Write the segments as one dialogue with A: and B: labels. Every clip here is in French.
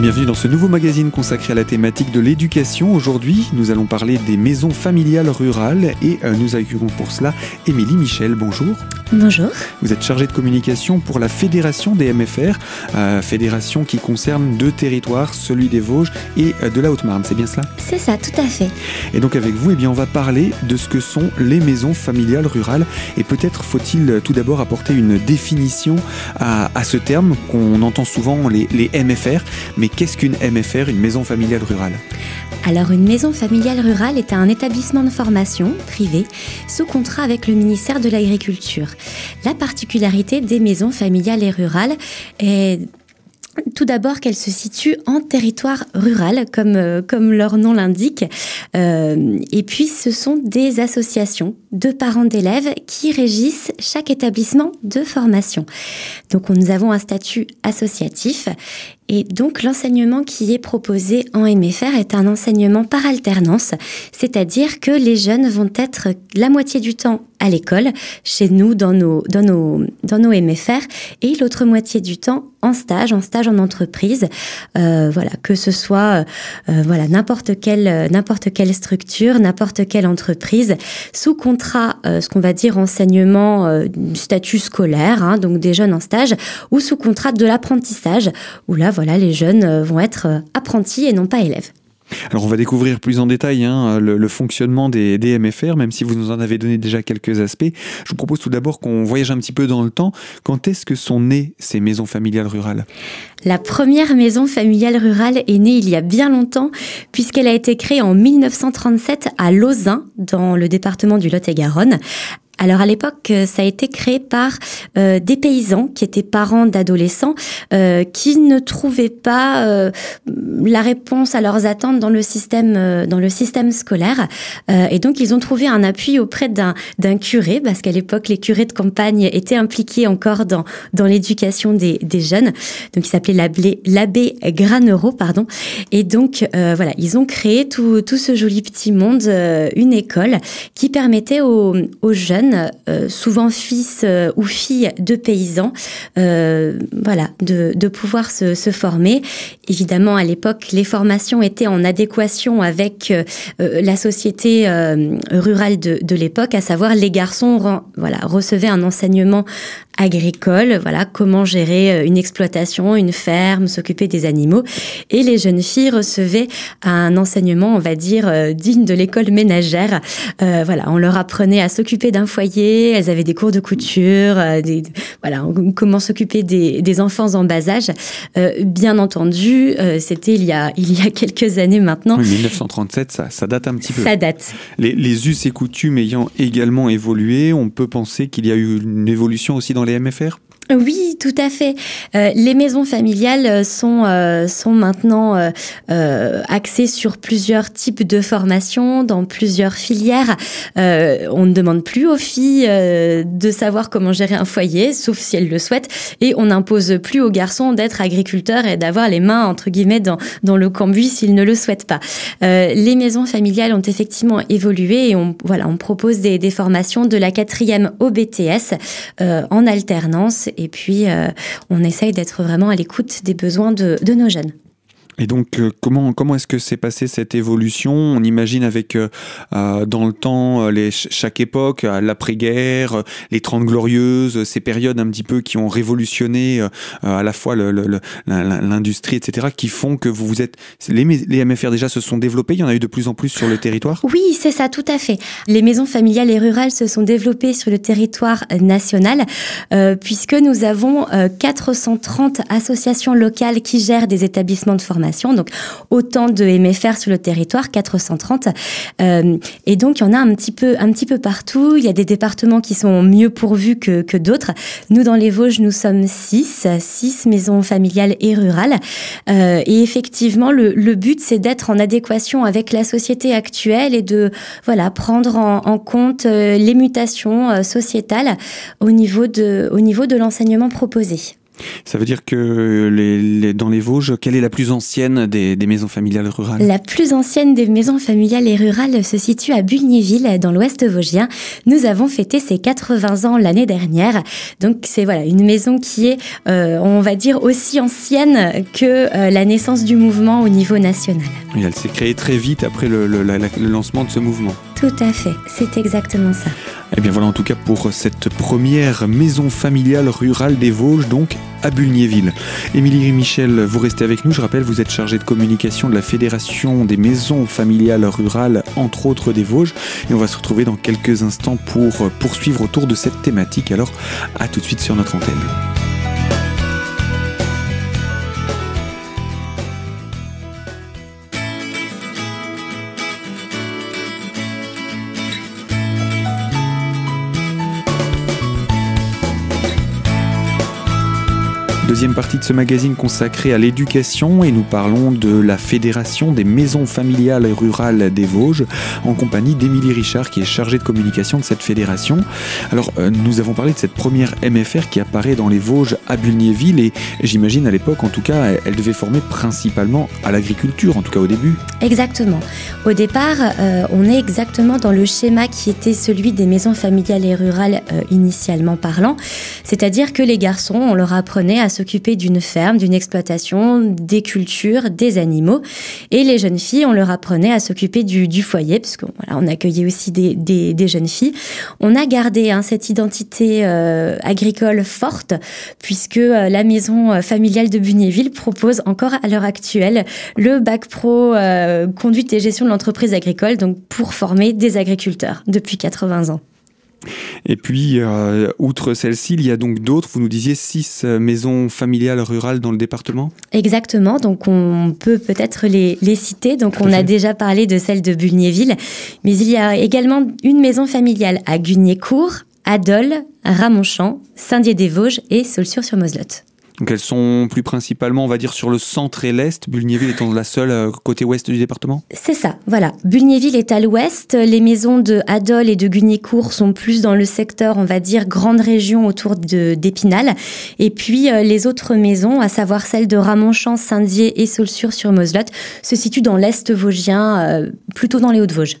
A: bienvenue dans ce nouveau magazine consacré à la thématique de l'éducation. Aujourd'hui, nous allons parler des maisons familiales rurales et euh, nous accueillons pour cela Émilie Michel. Bonjour.
B: Bonjour.
A: Vous êtes chargée de communication pour la Fédération des MFR, euh, fédération qui concerne deux territoires, celui des Vosges et euh, de la Haute-Marne. C'est bien cela?
B: C'est ça, tout à fait.
A: Et donc avec vous, eh bien, on va parler de ce que sont les maisons familiales rurales. Et peut-être faut-il tout d'abord apporter une définition à, ce terme qu'on entend souvent, les, les MFR. Mais qu'est-ce qu'une MFR, une maison familiale rurale?
B: Alors une maison familiale rurale est un établissement de formation privé sous contrat avec le ministère de l'Agriculture. La particularité des maisons familiales et rurales est tout d'abord qu'elles se situent en territoire rural, comme, euh, comme leur nom l'indique. Euh, et puis, ce sont des associations de parents d'élèves qui régissent chaque établissement de formation. Donc, nous avons un statut associatif. Et donc, l'enseignement qui est proposé en MFR est un enseignement par alternance, c'est-à-dire que les jeunes vont être la moitié du temps à l'école, chez nous, dans nos, dans nos, dans nos MFR, et l'autre moitié du temps en stage, en stage en entreprise. Euh, voilà, que ce soit euh, voilà n'importe quelle n'importe quelle structure, n'importe quelle entreprise, sous contrat, euh, ce qu'on va dire enseignement euh, statut scolaire, hein, donc des jeunes en stage, ou sous contrat de l'apprentissage, où là voilà les jeunes euh, vont être apprentis et non pas élèves.
A: Alors on va découvrir plus en détail hein, le, fonctionnement des, des, MFR, même si vous nous en avez donné déjà quelques aspects. Je vous propose tout d'abord qu'on voyage un petit peu dans le temps. Quand est-ce que sont nées ces maisons familiales rurales?
B: La première maison familiale rurale est née il y a bien longtemps, puisqu'elle a été créée en 1937 à Lausanne, dans le département du Lot-et-Garonne, alors à l'époque, euh, ça a été créé par euh, des paysans qui étaient parents d'adolescents euh, qui ne trouvaient pas euh, la réponse à leurs attentes dans le système euh, dans le système scolaire et donc ils ont trouvé un appui auprès d'un d'un curé parce qu'à l'époque les curés de campagne étaient impliqués encore dans dans l'éducation des, des jeunes. Donc il s'appelait l'abbé l'abbé Granereau pardon et donc voilà, ils ont créé tout tout ce joli petit monde une école qui permettait aux, aux jeunes euh, souvent fils euh, ou filles de paysans, euh, voilà, de, pouvoir se, se, former. Évidemment, à l'époque, les formations étaient en adéquation avec la société rurale de, de l'époque, à savoir les garçons voilà, recevaient un enseignement agricole, voilà, comment gérer une exploitation, une ferme, s'occuper des animaux. Et les jeunes filles recevaient un enseignement, on va dire, digne de l'école ménagère. Euh, voilà, on leur apprenait à s'occuper d'un foyer elles avaient des cours de couture, euh, des, voilà, comment s'occuper des, des, enfants en bas âge. Euh, bien entendu, euh, c'était il y a il y a quelques années maintenant.
A: Oui, 1937, ça, ça date un petit peu.
B: Ça date.
A: Les, les us et coutumes ayant également évolué, on peut penser qu'il y a eu une évolution aussi dans les MFR.
B: Oui, tout à fait. Euh, les maisons familiales euh, sont, euh, sont maintenant axées sur plusieurs types de formations, dans plusieurs filières. On ne demande plus aux filles de savoir comment gérer un foyer, sauf si elles le souhaitent, et on n'impose plus aux garçons d'être agriculteurs et d'avoir les mains, entre guillemets, dans, dans le cambouis s'ils ne le souhaitent pas. les maisons familiales ont effectivement évolué et on, voilà, on propose des, des formations de la quatrième au BTS en alternance et puis euh, on essaye d'être vraiment à l'écoute des besoins de, de nos jeunes.
A: Et donc, euh, comment, comment est-ce que s'est passée cette évolution? On imagine avec, euh, euh dans le temps, les, chaque époque, l'après-guerre, les Trente Glorieuses, ces périodes un petit peu qui ont révolutionné à la fois l'industrie, etc., qui font que vous vous êtes... Les, les MFR déjà se sont développés, il y en a eu de plus en plus sur le territoire?
B: Oui, c'est ça, tout à fait. Les maisons familiales et rurales se sont développées sur le territoire national, puisque nous avons 430 associations locales qui gèrent des établissements de formation donc autant de MFR sur le territoire, 430. Euh, et donc il y en a un petit peu, un petit peu partout. Il y a des départements qui sont mieux pourvus que, d'autres. Nous dans les Vosges, nous sommes six, six maisons familiales et rurales. Euh, et effectivement, le, but c'est d'être en adéquation avec la société actuelle et de voilà prendre en, en compte euh, les mutations sociétales au niveau de, au niveau de l'enseignement proposé.
A: Ça veut dire que les, dans les Vosges, quelle est la plus ancienne des, maisons familiales rurales?
B: La plus ancienne des maisons familiales et rurales se situe à Bulgnéville, dans l'ouest vosgien. Nous avons fêté ses 80 ans l'année dernière. Donc c'est voilà une maison qui est, euh, on va dire, aussi ancienne que euh, la naissance du mouvement au niveau national.
A: Elle s'est créée très vite après le lancement de ce mouvement.
B: Tout à fait, c'est exactement ça.
A: Et eh bien voilà en tout cas pour cette première maison familiale rurale des Vosges, donc à Bulgnéville. Émilie Michel, vous restez avec nous. Je rappelle, vous êtes chargée de communication de la Fédération des maisons familiales rurales, entre autres des Vosges. Et on va se retrouver dans quelques instants pour poursuivre autour de cette thématique. Alors à tout de suite sur notre antenne. Deuxième partie de ce magazine consacré à l'éducation et nous parlons de la Fédération des maisons familiales et rurales des Vosges en compagnie d'Émilie Richard qui est chargée de communication de cette fédération. Alors euh, nous avons parlé de cette première MFR qui apparaît dans les Vosges à Bulgnéville et j'imagine à l'époque en tout cas elle devait former principalement à l'agriculture en tout cas au début.
B: Exactement. Au départ euh, on est exactement dans le schéma qui était celui des maisons familiales et rurales euh, initialement parlant, c'est-à-dire que les garçons on leur apprenait à se s'occuper d'une ferme, d'une exploitation, des cultures, des animaux. Et les jeunes filles, on leur apprenait à s'occuper du, foyer, parce qu'on accueillait aussi des, jeunes filles. On a gardé hein, cette identité euh, agricole forte, puisque euh, la maison euh, familiale de Bugnéville propose encore à l'heure actuelle le bac pro conduite et gestion de l'entreprise agricole, donc pour former des agriculteurs depuis 80 ans.
A: Et puis, euh, outre celle-ci, il y a donc d'autres, vous nous disiez six euh, maisons familiales rurales dans le département?
B: Exactement, donc on peut peut-être les, citer. Donc on a déjà parlé de celle de Bulgnéville, mais il y a également une maison familiale à Gugnécourt, Adol, Ramonchamp, Saint-Dié-des-Vosges et Saulsure-sur-Moselotte.
A: Donc elles sont plus principalement, on va dire, sur le centre et l'est, Bulgnéville étant la seule euh, côté ouest du département
B: C'est ça, voilà. Bulgnéville est à l'ouest, les maisons de Adol et de Gugnécourt sont plus dans le secteur, on va dire, grande région autour d'Épinal. Et puis euh, les autres maisons, à savoir celles de Ramonchamp, Saint-Dié et Saulsure-sur-Moselotte, se situent dans l'est vosgien, euh, plutôt dans les Hauts-de-Vosges.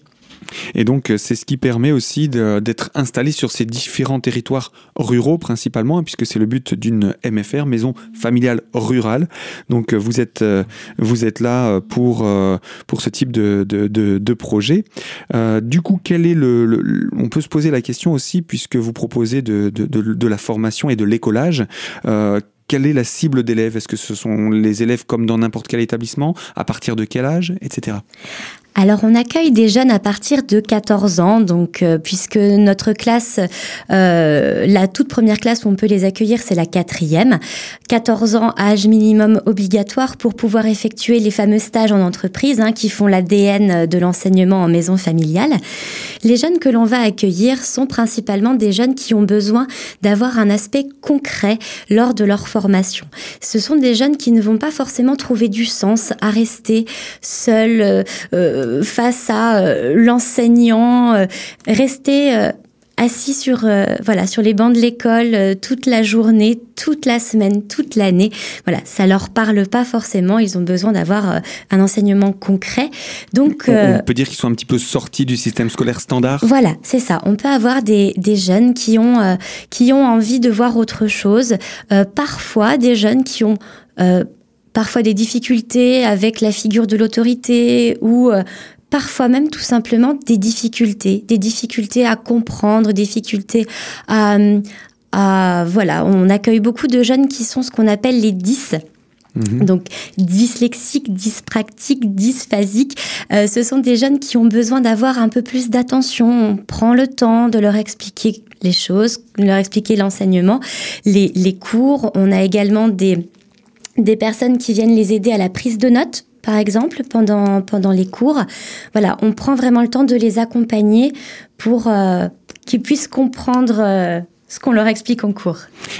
A: Et donc, euh, c'est ce qui permet aussi d'être installé sur ces différents territoires ruraux principalement, hein, puisque c'est le but d'une MFR, maison familiale rurale. Donc, euh, vous êtes, euh, vous êtes là pour, pour ce type de, de, de, projet. du coup, quel est le, On peut se poser la question aussi, puisque vous proposez de, de, la formation et de l'écolage quelle est la cible d'élèves? Est-ce que ce sont les élèves comme dans n'importe quel établissement? À partir de quel âge? Etc
B: alors on accueille des jeunes à partir de 14 ans, donc euh, puisque notre classe, euh, la toute première classe où on peut les accueillir, c'est la quatrième. 14 ans, âge minimum obligatoire pour pouvoir effectuer les fameux stages en entreprise hein, qui font l'ADN de l'enseignement en maison familiale. Les jeunes que l'on va accueillir sont principalement des jeunes qui ont besoin d'avoir un aspect concret lors de leur formation. Ce sont des jeunes qui ne vont pas forcément trouver du sens à rester seuls. Euh, euh, face à euh, l'enseignant, euh, rester assis sur voilà sur les bancs de l'école toute la journée, toute la semaine, toute l'année. Voilà, ça leur parle pas forcément. Ils ont besoin d'avoir un enseignement concret. Donc,
A: on, peut dire qu'ils sont un petit peu sortis du système scolaire standard?
B: Voilà, c'est ça. On peut avoir des, des jeunes qui ont qui ont envie de voir autre chose. parfois, des jeunes qui ont parfois des difficultés avec la figure de l'autorité ou euh, parfois même tout simplement des difficultés, des difficultés à comprendre, des difficultés à, à voilà, on accueille beaucoup de jeunes qui sont ce qu'on appelle les 10. Mhm. Donc dyslexiques, dyspractiques, dysphasiques, euh, ce sont des jeunes qui ont besoin d'avoir un peu plus d'attention. On prend le temps de leur expliquer les choses, de leur expliquer l'enseignement, les, les cours. On a également des, des personnes qui viennent les aider à la prise de notes, par exemple, pendant, pendant les cours. Voilà, on prend vraiment le temps de les accompagner pour euh, qu'ils puissent comprendre euh, ce qu'on leur explique en cours.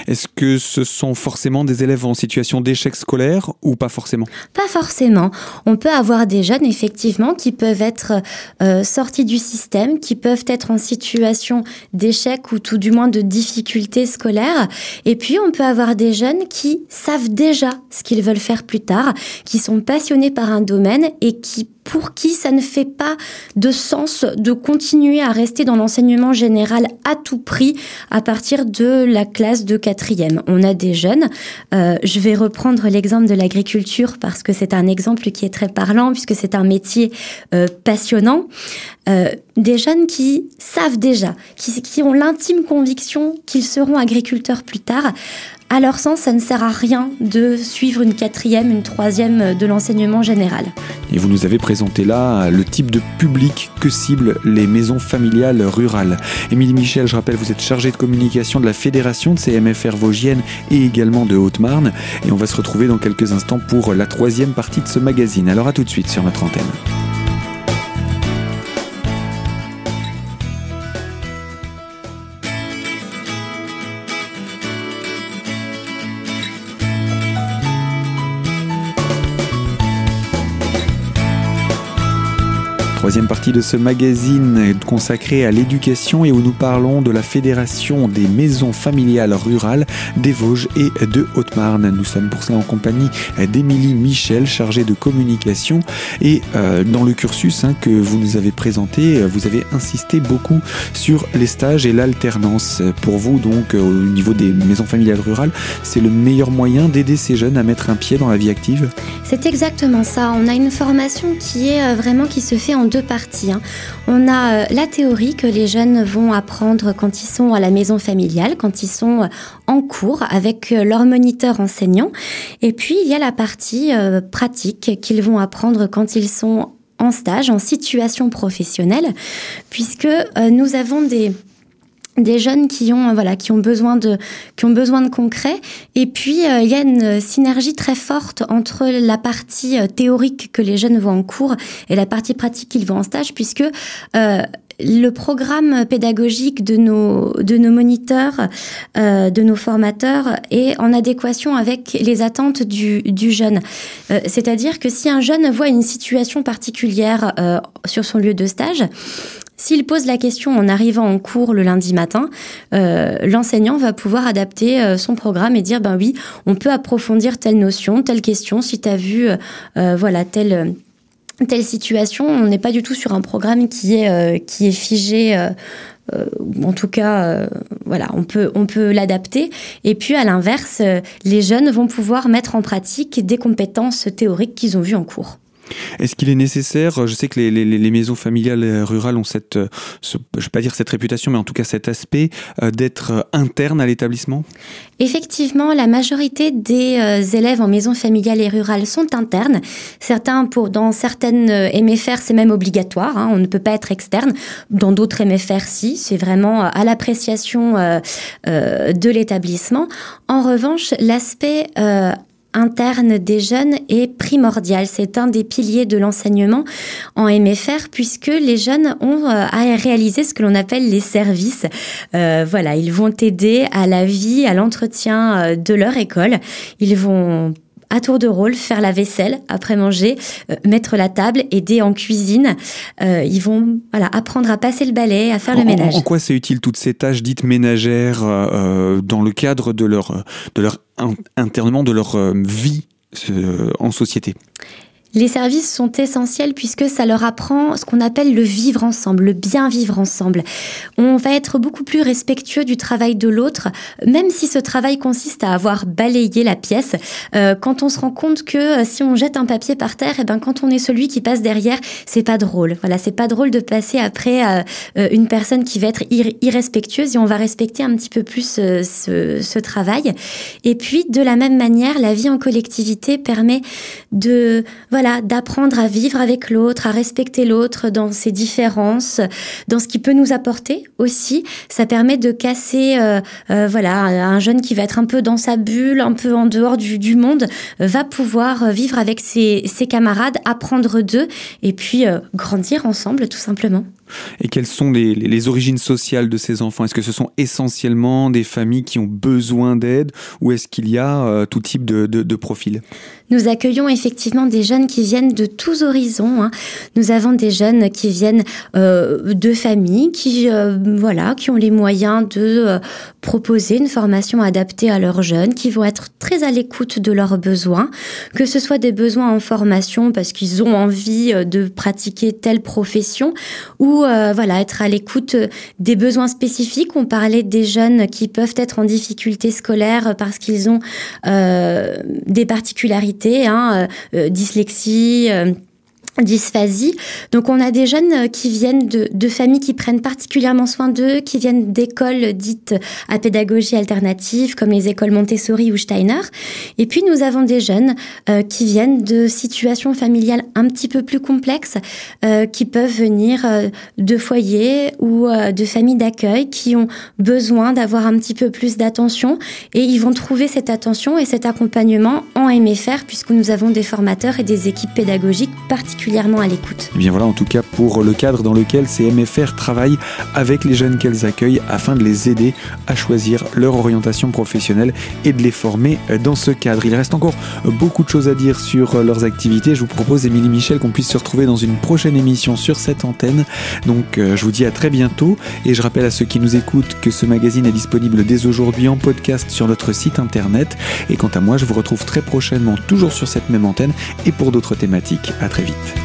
A: Est-ce que ce sont forcément des élèves en situation d'échec scolaire ou pas forcément?
B: Pas forcément. On peut avoir des jeunes, effectivement, qui peuvent être euh, sortis du système, qui peuvent être en situation d'échec ou tout du moins de difficultés scolaires. Et puis, on peut avoir des jeunes qui savent déjà ce qu'ils veulent faire plus tard, qui sont passionnés par un domaine et qui pour qui ça ne fait pas de sens de continuer à rester dans l'enseignement général à tout prix à partir de la classe de quatrième. On a des jeunes, euh, je vais reprendre l'exemple de l'agriculture parce que c'est un exemple qui est très parlant puisque c'est un métier euh, passionnant. Euh, des jeunes qui savent déjà, qui, qui ont l'intime conviction qu'ils seront agriculteurs plus tard, à leur sens, ça ne sert à rien de suivre une quatrième, une troisième de l'enseignement général.
A: Et vous nous avez présenté là le type de public que ciblent les maisons familiales rurales. Émilie Michel, je rappelle, vous êtes chargée de communication de la Fédération de CMFR Vosgienne et également de Haute-Marne. Et on va se retrouver dans quelques instants pour la troisième partie de ce magazine. Alors à tout de suite sur notre antenne. Troisième partie de ce magazine consacré à l'éducation et où nous parlons de la Fédération des maisons familiales rurales des Vosges et de Haute-Marne. Nous sommes pour cela en compagnie d'Émilie Michel, chargée de communication. Et euh, dans le cursus hein, que vous nous avez présenté, vous avez insisté beaucoup sur les stages et l'alternance. Pour vous, donc, au niveau des maisons familiales rurales, c'est le meilleur moyen d'aider ces jeunes à mettre un pied dans la vie active?
B: C'est exactement ça. On a une formation qui est euh, vraiment qui se fait en deux parties. Hein. On a euh, la théorie que les jeunes vont apprendre quand ils sont à la maison familiale, quand ils sont euh, en cours avec euh, leur moniteur enseignant. Et puis, il y a la partie pratique qu'ils vont apprendre quand ils sont en stage, en situation professionnelle, puisque nous avons des des jeunes qui ont voilà qui ont besoin de qui ont besoin de concret et puis euh, il y a une synergie très forte entre la partie euh, théorique que les jeunes vont en cours et la partie pratique qu'ils vont en stage puisque euh, le programme pédagogique de nos de nos moniteurs, de nos formateurs est en adéquation avec les attentes du, du jeune. C'est-à-dire que si un jeune voit une situation particulière sur son lieu de stage, s'il pose la question en arrivant en cours le lundi matin, euh, l'enseignant va pouvoir adapter euh, son programme et dire ben oui, on peut approfondir telle notion, telle question. Si tu as vu euh, voilà telle situation, on n'est pas du tout sur un programme qui est qui est figé. en tout cas, voilà, on peut on peut l'adapter. Et puis à l'inverse, les jeunes vont pouvoir mettre en pratique des compétences théoriques qu'ils ont vues en cours.
A: Est-ce qu'il est nécessaire, je sais que les, maisons familiales rurales ont cette, je ne vais pas dire cette réputation, mais en tout cas cet aspect euh, d'être interne à l'établissement?
B: Effectivement, la majorité des euh, élèves en maison familiale et rurale sont internes. Certains, pour, dans certaines euh, MFR, c'est même obligatoire, hein, on ne peut pas être externe. Dans d'autres MFR, si, c'est vraiment à l'appréciation de l'établissement. En revanche, l'aspect interne des jeunes est primordial. C'est un des piliers de l'enseignement en MFR puisque les jeunes ont euh, à réaliser ce que l'on appelle les services. Euh, voilà, ils vont aider à la vie, à l'entretien euh, de leur école. Ils vont à tour de rôle faire la vaisselle après manger, mettre la table, aider en cuisine. ils vont voilà apprendre à passer le balai, à faire le ménage.
A: En quoi c'est utile toutes ces tâches dites ménagères dans le cadre de leur de leur internement de leur euh, vie euh, en société?
B: Les services sont essentiels puisque ça leur apprend ce qu'on appelle le vivre ensemble, le bien vivre ensemble. On va être beaucoup plus respectueux du travail de l'autre, même si ce travail consiste à avoir balayé la pièce. Euh, quand on se rend compte que euh, si on jette un papier par terre, et eh ben quand on est celui qui passe derrière, c'est pas drôle. Voilà, c'est pas drôle de passer après euh, une personne qui va être irrespectueuse et on va respecter un petit peu plus ce, travail. Et puis de la même manière, la vie en collectivité permet de voilà, d'apprendre à vivre avec l'autre, à respecter l'autre dans ses différences, dans ce qui peut nous apporter aussi. Ça permet de casser, euh, euh, voilà, un jeune qui va être un peu dans sa bulle, un peu en dehors du, monde, va pouvoir vivre avec ses, camarades, apprendre d'eux et puis euh, grandir ensemble, tout simplement.
A: Et quelles sont les, origines sociales de ces enfants? Est-ce que ce sont essentiellement des familles qui ont besoin d'aide ou est-ce qu'il y a euh, tout type de, profil
B: nous accueillons effectivement des jeunes qui viennent de tous horizons. Hein. Nous avons des jeunes qui viennent euh, de familles qui, euh, voilà, qui ont les moyens de proposer une formation adaptée à leurs jeunes, qui vont être très à l'écoute de leurs besoins, que ce soit des besoins en formation parce qu'ils ont envie de pratiquer telle profession ou voilà être à l'écoute des besoins spécifiques. On parlait des jeunes qui peuvent être en difficulté scolaire parce qu'ils ont euh, des particularités, hein, euh, dyslexie. Dysphasie. Donc on a des jeunes euh, qui viennent de, familles qui prennent particulièrement soin d'eux, qui viennent d'écoles dites à pédagogie alternative comme les écoles Montessori ou Steiner. Et puis nous avons des jeunes euh, qui viennent de situations familiales un petit peu plus complexes, euh, qui peuvent venir de foyers ou de familles d'accueil qui ont besoin d'avoir un petit peu plus d'attention et ils vont trouver cette attention et cet accompagnement en MFR puisque nous avons des formateurs et des équipes pédagogiques particulièrement
A: eh bien voilà en tout cas pour le cadre dans lequel ces MFR travaillent avec les jeunes qu'elles accueillent afin de les aider à choisir leur orientation professionnelle et de les former dans ce cadre. Il reste encore beaucoup de choses à dire sur leurs activités. Je vous propose, Émilie Michel, qu'on puisse se retrouver dans une prochaine émission sur cette antenne. Donc euh, je vous dis à très bientôt et je rappelle à ceux qui nous écoutent que ce magazine est disponible dès aujourd'hui en podcast sur notre site internet. Et quant à moi, je vous retrouve très prochainement toujours sur cette même antenne et pour d'autres thématiques. À très vite.